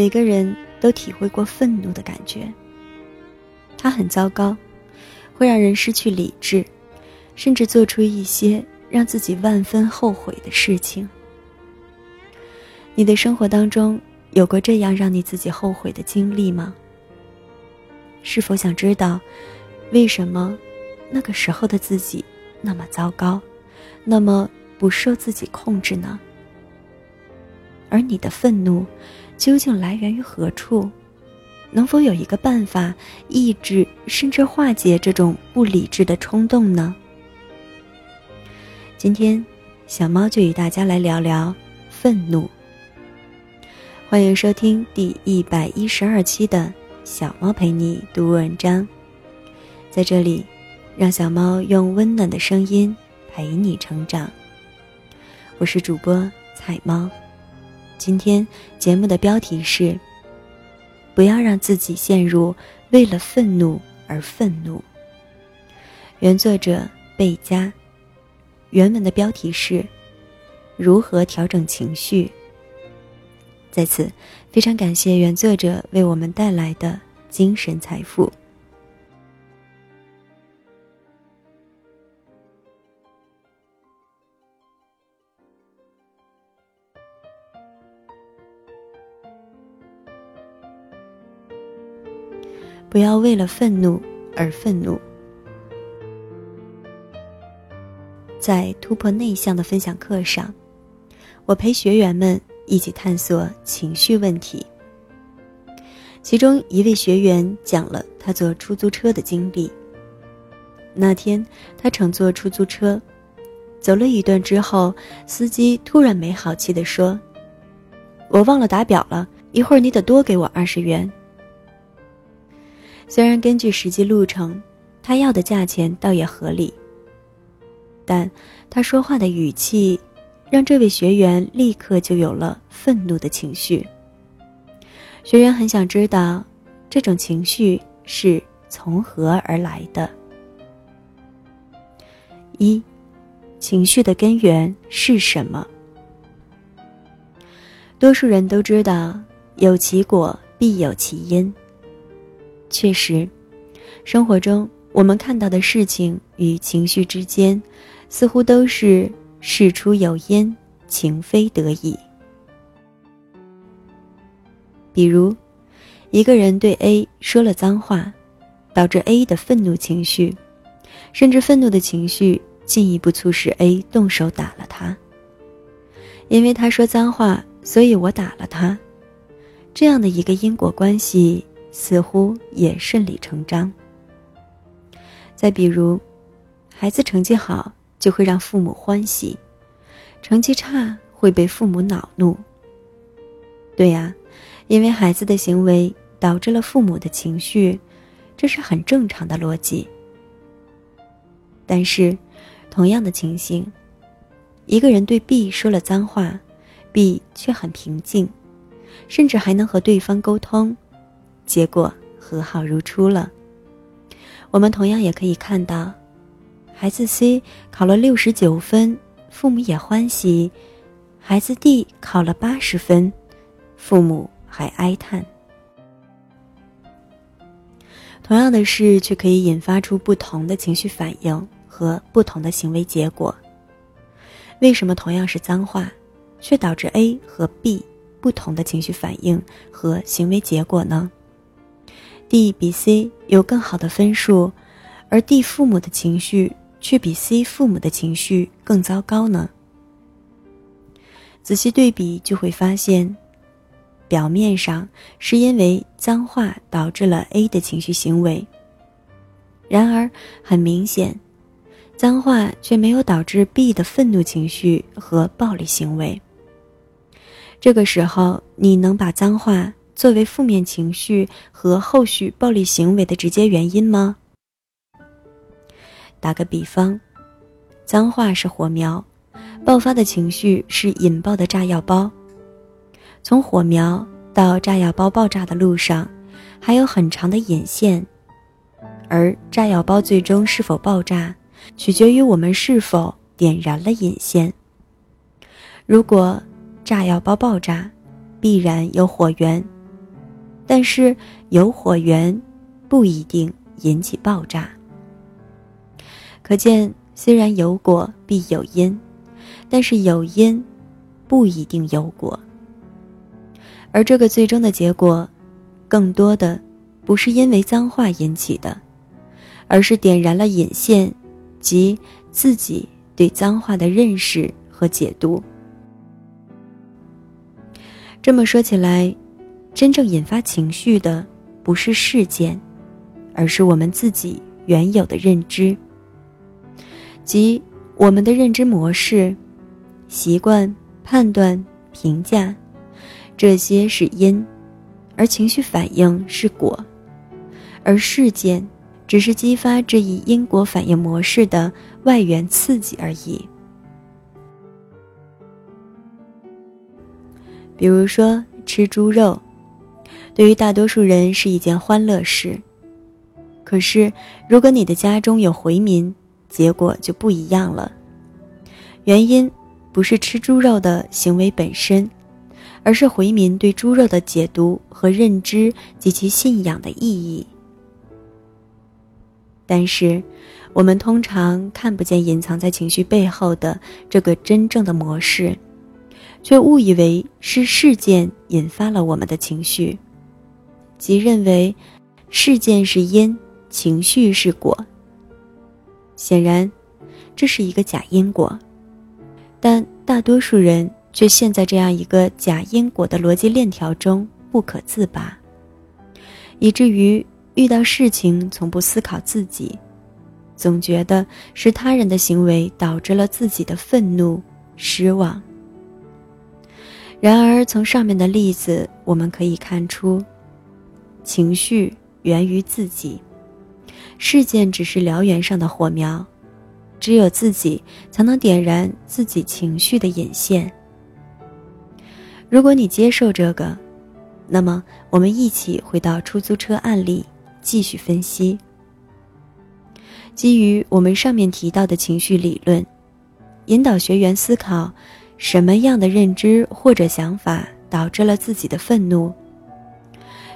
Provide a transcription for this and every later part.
每个人都体会过愤怒的感觉。它很糟糕，会让人失去理智，甚至做出一些让自己万分后悔的事情。你的生活当中有过这样让你自己后悔的经历吗？是否想知道，为什么那个时候的自己那么糟糕，那么不受自己控制呢？而你的愤怒究竟来源于何处？能否有一个办法抑制甚至化解这种不理智的冲动呢？今天，小猫就与大家来聊聊愤怒。欢迎收听第一百一十二期的。小猫陪你读文章，在这里，让小猫用温暖的声音陪你成长。我是主播彩猫，今天节目的标题是：不要让自己陷入为了愤怒而愤怒。原作者贝佳，原文的标题是：如何调整情绪。在此，非常感谢原作者为我们带来的精神财富。不要为了愤怒而愤怒。在突破内向的分享课上，我陪学员们。一起探索情绪问题。其中一位学员讲了他坐出租车的经历。那天他乘坐出租车，走了一段之后，司机突然没好气地说：“我忘了打表了，一会儿你得多给我二十元。”虽然根据实际路程，他要的价钱倒也合理，但他说话的语气。让这位学员立刻就有了愤怒的情绪。学员很想知道，这种情绪是从何而来的。一，情绪的根源是什么？多数人都知道，有其果必有其因。确实，生活中我们看到的事情与情绪之间，似乎都是。事出有因，情非得已。比如，一个人对 A 说了脏话，导致 A 的愤怒情绪，甚至愤怒的情绪进一步促使 A 动手打了他。因为他说脏话，所以我打了他。这样的一个因果关系，似乎也顺理成章。再比如，孩子成绩好。就会让父母欢喜，成绩差会被父母恼怒。对呀，因为孩子的行为导致了父母的情绪，这是很正常的逻辑。但是，同样的情形，一个人对 B 说了脏话，B 却很平静，甚至还能和对方沟通，结果和好如初了。我们同样也可以看到。孩子 C 考了六十九分，父母也欢喜；孩子 D 考了八十分，父母还哀叹。同样的事却可以引发出不同的情绪反应和不同的行为结果。为什么同样是脏话，却导致 A 和 B 不同的情绪反应和行为结果呢？D 比 C 有更好的分数，而 D 父母的情绪。却比 C 父母的情绪更糟糕呢？仔细对比就会发现，表面上是因为脏话导致了 A 的情绪行为，然而很明显，脏话却没有导致 B 的愤怒情绪和暴力行为。这个时候，你能把脏话作为负面情绪和后续暴力行为的直接原因吗？打个比方，脏话是火苗，爆发的情绪是引爆的炸药包。从火苗到炸药包爆炸的路上，还有很长的引线，而炸药包最终是否爆炸，取决于我们是否点燃了引线。如果炸药包爆炸，必然有火源但是有火源不一定引起爆炸。可见，虽然有果必有因，但是有因不一定有果。而这个最终的结果，更多的不是因为脏话引起的，而是点燃了引线，即自己对脏话的认识和解读。这么说起来，真正引发情绪的不是事件，而是我们自己原有的认知，即我们的认知模式、习惯、判断、评价，这些是因，而情绪反应是果，而事件只是激发这一因果反应模式的外源刺激而已。比如说吃猪肉，对于大多数人是一件欢乐事。可是，如果你的家中有回民，结果就不一样了。原因不是吃猪肉的行为本身，而是回民对猪肉的解读和认知及其信仰的意义。但是，我们通常看不见隐藏在情绪背后的这个真正的模式。却误以为是事件引发了我们的情绪，即认为事件是因，情绪是果。显然，这是一个假因果，但大多数人却陷在这样一个假因果的逻辑链条中不可自拔，以至于遇到事情从不思考自己，总觉得是他人的行为导致了自己的愤怒、失望。然而，从上面的例子我们可以看出，情绪源于自己，事件只是燎原上的火苗，只有自己才能点燃自己情绪的引线。如果你接受这个，那么我们一起回到出租车案例，继续分析。基于我们上面提到的情绪理论，引导学员思考。什么样的认知或者想法导致了自己的愤怒？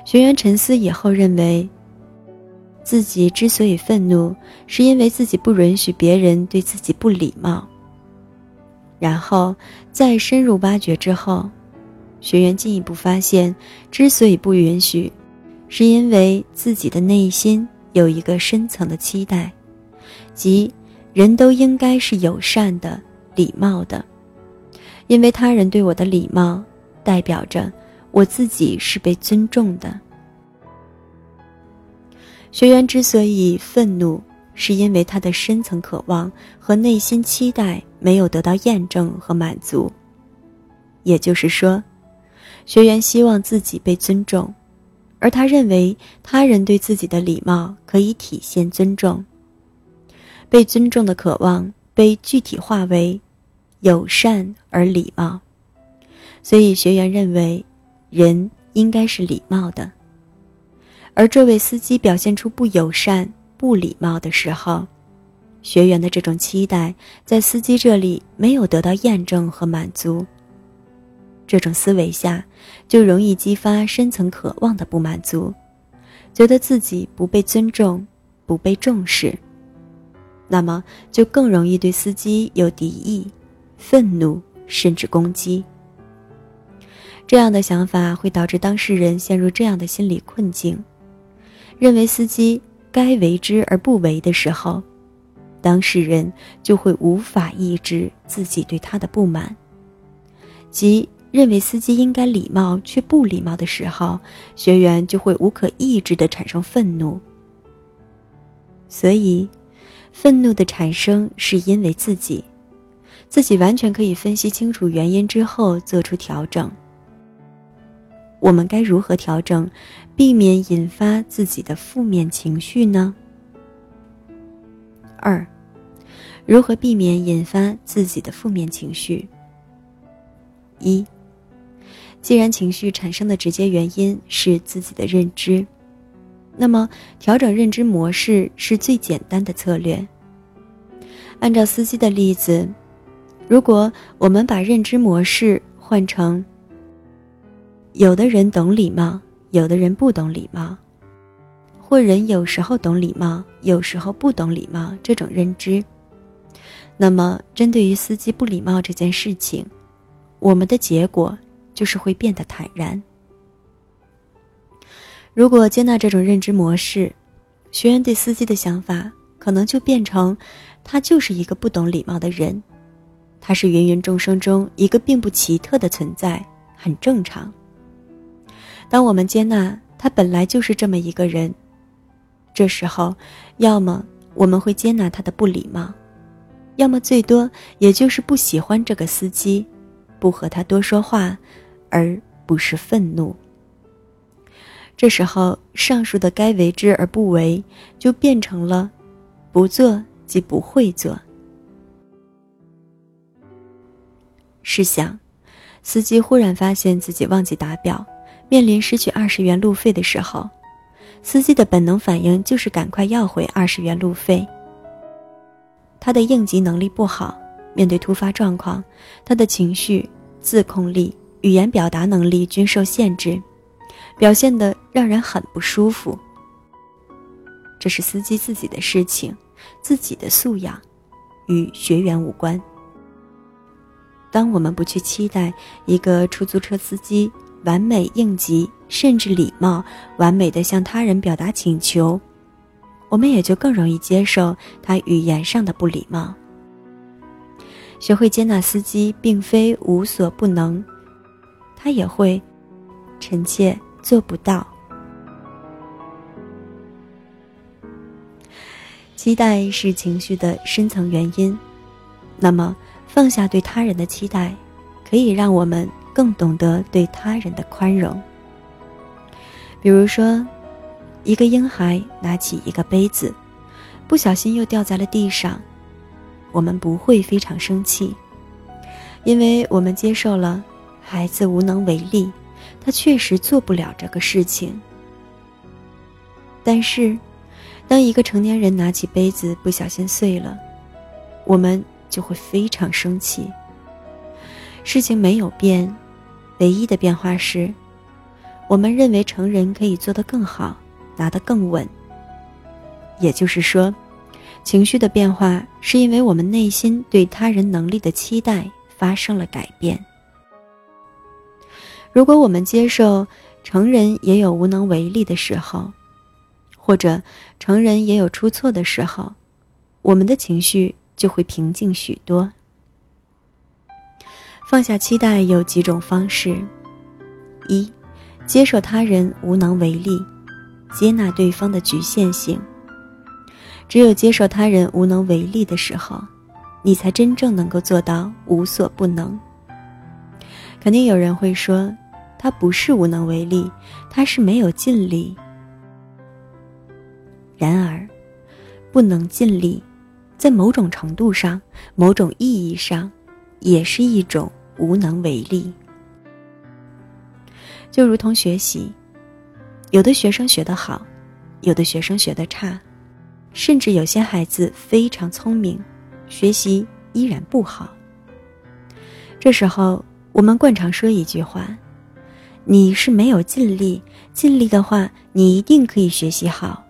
学员沉思以后认为，自己之所以愤怒，是因为自己不允许别人对自己不礼貌。然后再深入挖掘之后，学员进一步发现，之所以不允许，是因为自己的内心有一个深层的期待，即人都应该是友善的、礼貌的。因为他人对我的礼貌，代表着我自己是被尊重的。学员之所以愤怒，是因为他的深层渴望和内心期待没有得到验证和满足。也就是说，学员希望自己被尊重，而他认为他人对自己的礼貌可以体现尊重。被尊重的渴望被具体化为。友善而礼貌，所以学员认为，人应该是礼貌的。而这位司机表现出不友善、不礼貌的时候，学员的这种期待在司机这里没有得到验证和满足。这种思维下，就容易激发深层渴望的不满足，觉得自己不被尊重、不被重视，那么就更容易对司机有敌意。愤怒甚至攻击，这样的想法会导致当事人陷入这样的心理困境：认为司机该为之而不为的时候，当事人就会无法抑制自己对他的不满；即认为司机应该礼貌却不礼貌的时候，学员就会无可抑制的产生愤怒。所以，愤怒的产生是因为自己。自己完全可以分析清楚原因之后做出调整。我们该如何调整，避免引发自己的负面情绪呢？二，如何避免引发自己的负面情绪？一，既然情绪产生的直接原因是自己的认知，那么调整认知模式是最简单的策略。按照司机的例子。如果我们把认知模式换成：有的人懂礼貌，有的人不懂礼貌，或人有时候懂礼貌，有时候不懂礼貌这种认知。那么，针对于司机不礼貌这件事情，我们的结果就是会变得坦然。如果接纳这种认知模式，学员对司机的想法可能就变成，他就是一个不懂礼貌的人，他是芸芸众生中一个并不奇特的存在，很正常。当我们接纳他本来就是这么一个人，这时候，要么我们会接纳他的不礼貌。要么最多也就是不喜欢这个司机，不和他多说话，而不是愤怒。这时候，上述的该为之而不为，就变成了不做即不会做。试想，司机忽然发现自己忘记打表，面临失去二十元路费的时候，司机的本能反应就是赶快要回二十元路费。他的应急能力不好，面对突发状况，他的情绪、自控力、语言表达能力均受限制，表现的让人很不舒服。这是司机自己的事情，自己的素养，与学员无关。当我们不去期待一个出租车司机完美应急，甚至礼貌完美的向他人表达请求。我们也就更容易接受他语言上的不礼貌。学会接纳司机，并非无所不能，他也会臣妾做不到。期待是情绪的深层原因，那么放下对他人的期待，可以让我们更懂得对他人的宽容。比如说。一个婴孩拿起一个杯子，不小心又掉在了地上，我们不会非常生气，因为我们接受了孩子无能为力，他确实做不了这个事情。但是，当一个成年人拿起杯子不小心碎了，我们就会非常生气。事情没有变，唯一的变化是，我们认为成人可以做得更好。拿得更稳。也就是说，情绪的变化是因为我们内心对他人能力的期待发生了改变。如果我们接受成人也有无能为力的时候，或者成人也有出错的时候，我们的情绪就会平静许多。放下期待有几种方式：一，接受他人无能为力。接纳对方的局限性。只有接受他人无能为力的时候，你才真正能够做到无所不能。肯定有人会说，他不是无能为力，他是没有尽力。然而，不能尽力，在某种程度上、某种意义上，也是一种无能为力。就如同学习。有的学生学得好，有的学生学得差，甚至有些孩子非常聪明，学习依然不好。这时候，我们惯常说一句话：“你是没有尽力，尽力的话，你一定可以学习好。”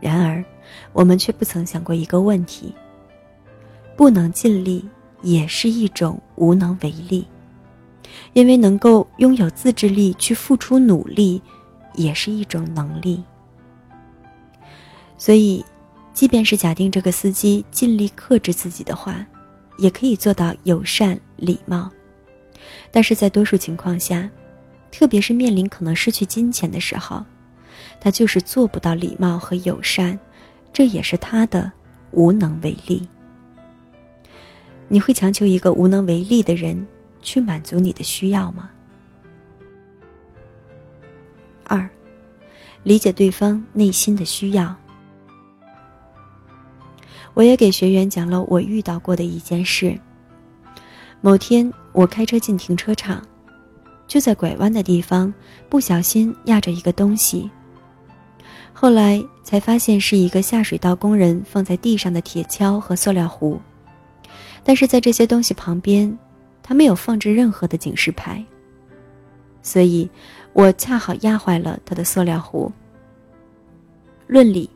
然而，我们却不曾想过一个问题：不能尽力也是一种无能为力。因为能够拥有自制力去付出努力，也是一种能力。所以，即便是假定这个司机尽力克制自己的话，也可以做到友善礼貌。但是在多数情况下，特别是面临可能失去金钱的时候，他就是做不到礼貌和友善，这也是他的无能为力。你会强求一个无能为力的人？去满足你的需要吗？二，理解对方内心的需要。我也给学员讲了我遇到过的一件事。某天，我开车进停车场，就在拐弯的地方不小心压着一个东西。后来才发现是一个下水道工人放在地上的铁锹和塑料壶，但是在这些东西旁边。他没有放置任何的警示牌，所以，我恰好压坏了他的塑料壶。论理，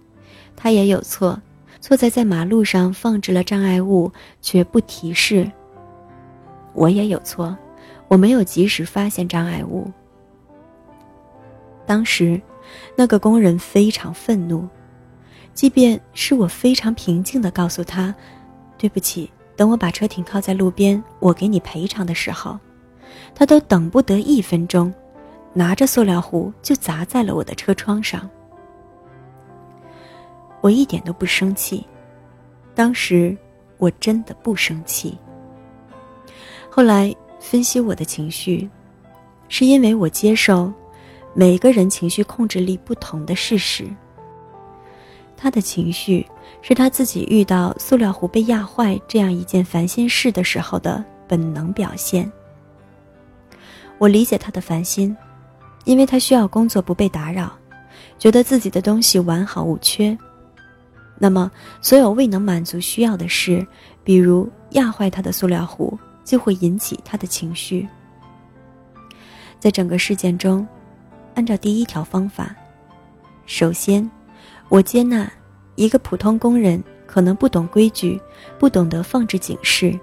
他也有错，错在在马路上放置了障碍物却不提示。我也有错，我没有及时发现障碍物。当时，那个工人非常愤怒，即便是我非常平静的告诉他：“对不起，等我把车停靠在路边，我给你赔偿的时候。”他都等不得一分钟，拿着塑料壶就砸在了我的车窗上。我一点都不生气，当时我真的不生气。后来分析我的情绪，是因为我接受每个人情绪控制力不同的事实。他的情绪是他自己遇到塑料壶被压坏这样一件烦心事的时候的本能表现。我理解他的烦心，因为他需要工作不被打扰，觉得自己的东西完好无缺。那么，所有未能满足需要的事，比如压坏他的塑料壶，就会引起他的情绪。在整个事件中，按照第一条方法，首先，我接纳一个普通工人可能不懂规矩，不懂得放置警示。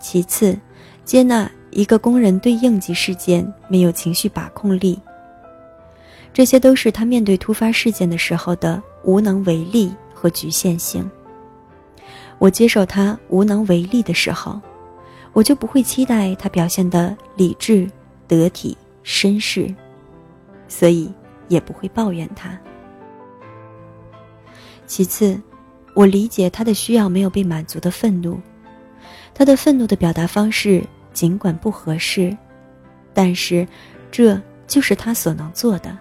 其次，接纳。一个工人对应急事件没有情绪把控力，这些都是他面对突发事件的时候的无能为力和局限性。我接受他无能为力的时候，我就不会期待他表现的理智、得体、绅士，所以也不会抱怨他。其次，我理解他的需要没有被满足的愤怒，他的愤怒的表达方式。尽管不合适，但是这就是他所能做的。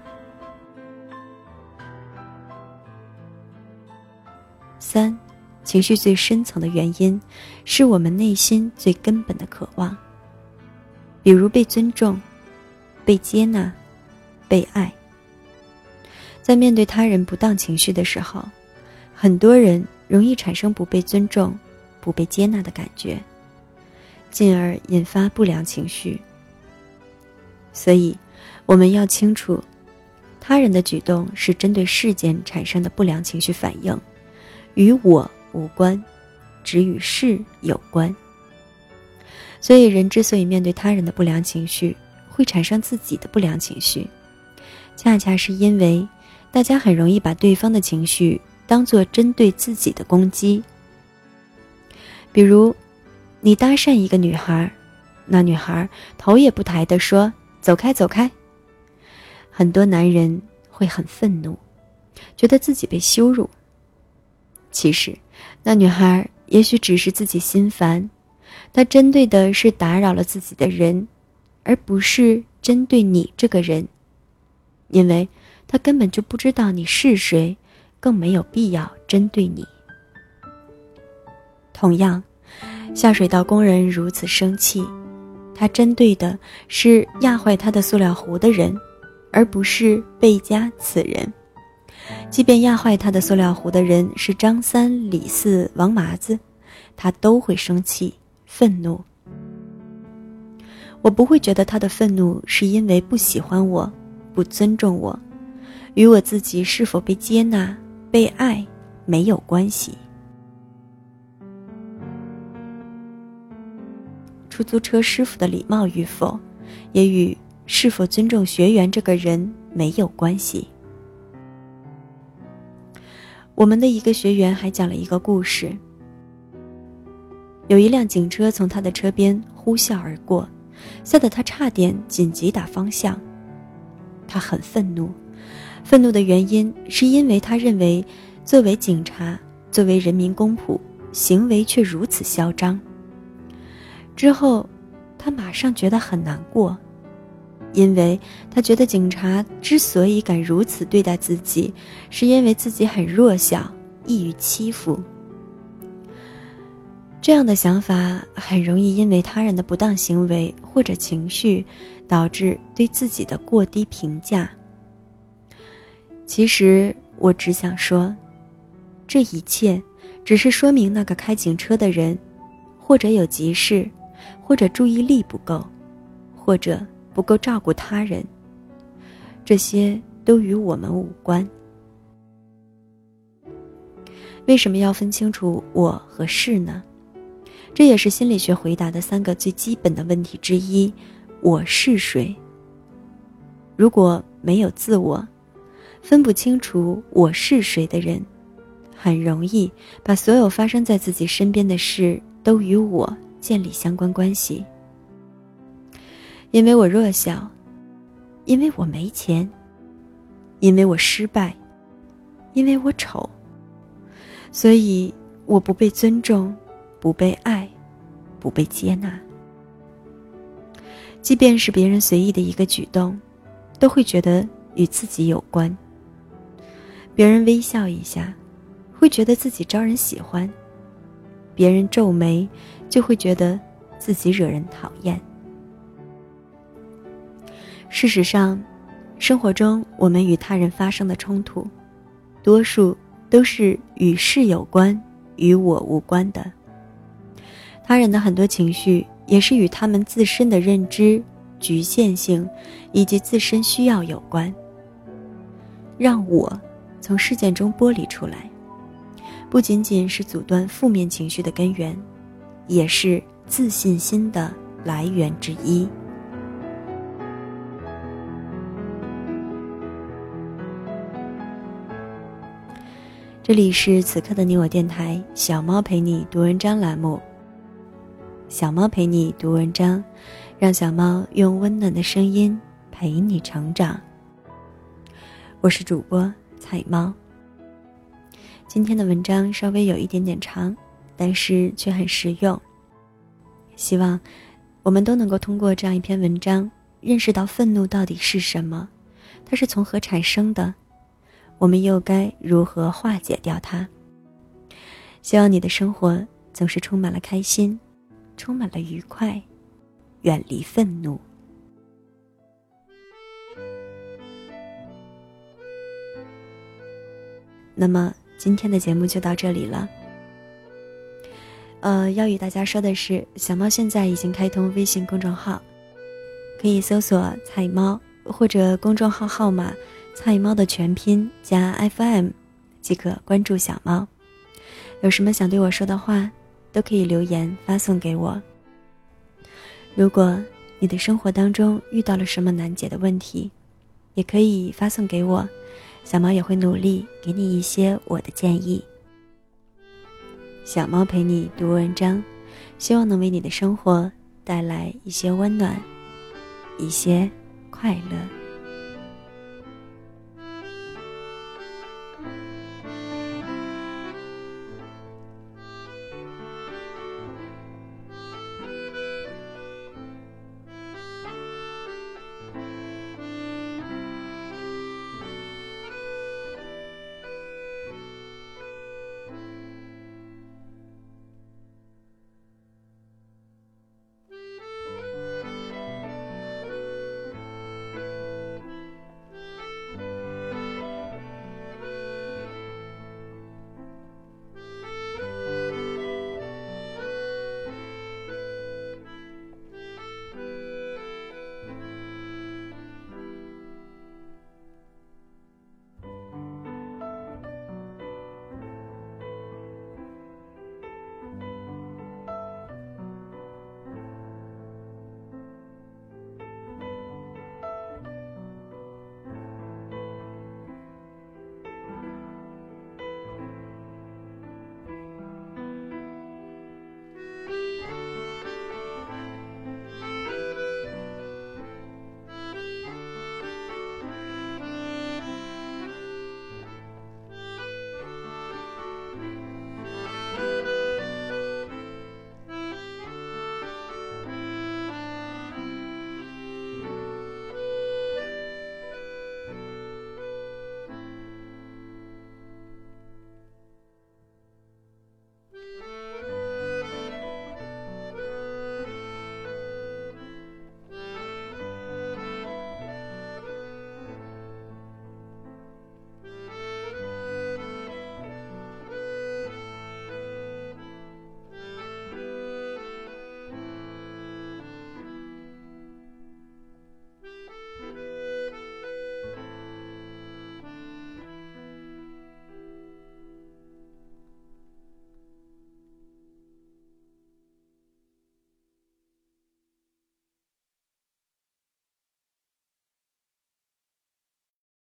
三，情绪最深层的原因，是我们内心最根本的渴望，比如被尊重、被接纳、被爱。在面对他人不当情绪的时候，很多人容易产生不被尊重、不被接纳的感觉。进而引发不良情绪。所以，我们要清楚，他人的举动是针对事件产生的不良情绪反应，与我无关，只与事有关。所以，人之所以面对他人的不良情绪会产生自己的不良情绪，恰恰是因为大家很容易把对方的情绪当做针对自己的攻击，比如。你搭讪一个女孩，那女孩头也不抬地说：“走开，走开。”很多男人会很愤怒，觉得自己被羞辱。其实，那女孩也许只是自己心烦，她针对的是打扰了自己的人，而不是针对你这个人，因为她根本就不知道你是谁，更没有必要针对你。同样。下水道工人如此生气，他针对的是压坏他的塑料壶的人，而不是贝加此人。即便压坏他的塑料壶的人是张三、李四、王麻子，他都会生气、愤怒。我不会觉得他的愤怒是因为不喜欢我、不尊重我，与我自己是否被接纳、被爱没有关系。出租车师傅的礼貌与否，也与是否尊重学员这个人没有关系。我们的一个学员还讲了一个故事：有一辆警车从他的车边呼啸而过，吓得他差点紧急打方向。他很愤怒，愤怒的原因是因为他认为，作为警察，作为人民公仆，行为却如此嚣张。之后，他马上觉得很难过，因为他觉得警察之所以敢如此对待自己，是因为自己很弱小，易于欺负。这样的想法很容易因为他人的不当行为或者情绪，导致对自己的过低评价。其实，我只想说，这一切只是说明那个开警车的人，或者有急事。或者注意力不够，或者不够照顾他人，这些都与我们无关。为什么要分清楚我和事呢？这也是心理学回答的三个最基本的问题之一：我是谁？如果没有自我，分不清楚我是谁的人，很容易把所有发生在自己身边的事都与我建立相关关系。因为我弱小，因为我没钱，因为我失败，因为我丑。所以我不被尊重，不被爱，不被接纳。即便是别人随意的一个举动，都会觉得与自己有关。别人微笑一下，会觉得自己招人喜欢；别人皱眉，就会觉得自己惹人讨厌。事实上，生活中我们与他人发生的冲突，多数。都是与事有关，与我无关的。他人的很多情绪，也是与他们自身的认知局限性，以及自身需要有关。让我从事件中剥离出来，不仅仅是阻断负面情绪的根源，也是自信心的来源之一。这里是此刻的你我电台，小猫陪你读文章栏目。小猫陪你读文章，让小猫用温暖的声音陪你成长。我是主播彩猫。今天的文章稍微有一点点长，但是却很实用。希望我们都能够通过这样一篇文章，认识到愤怒到底是什么，它是从何产生的。我们又该如何化解掉它？希望你的生活总是充满了开心，充满了愉快，远离愤怒。那么今天的节目就到这里了。呃，要与大家说的是，小猫现在已经开通微信公众号，可以搜索“菜猫”或者公众号号码。菜猫的全拼加 FM，即可关注小猫。有什么想对我说的话，都可以留言发送给我。如果你的生活当中遇到了什么难解的问题，也可以发送给我，小猫也会努力给你一些我的建议。小猫陪你读文章，希望能为你的生活带来一些温暖，一些快乐。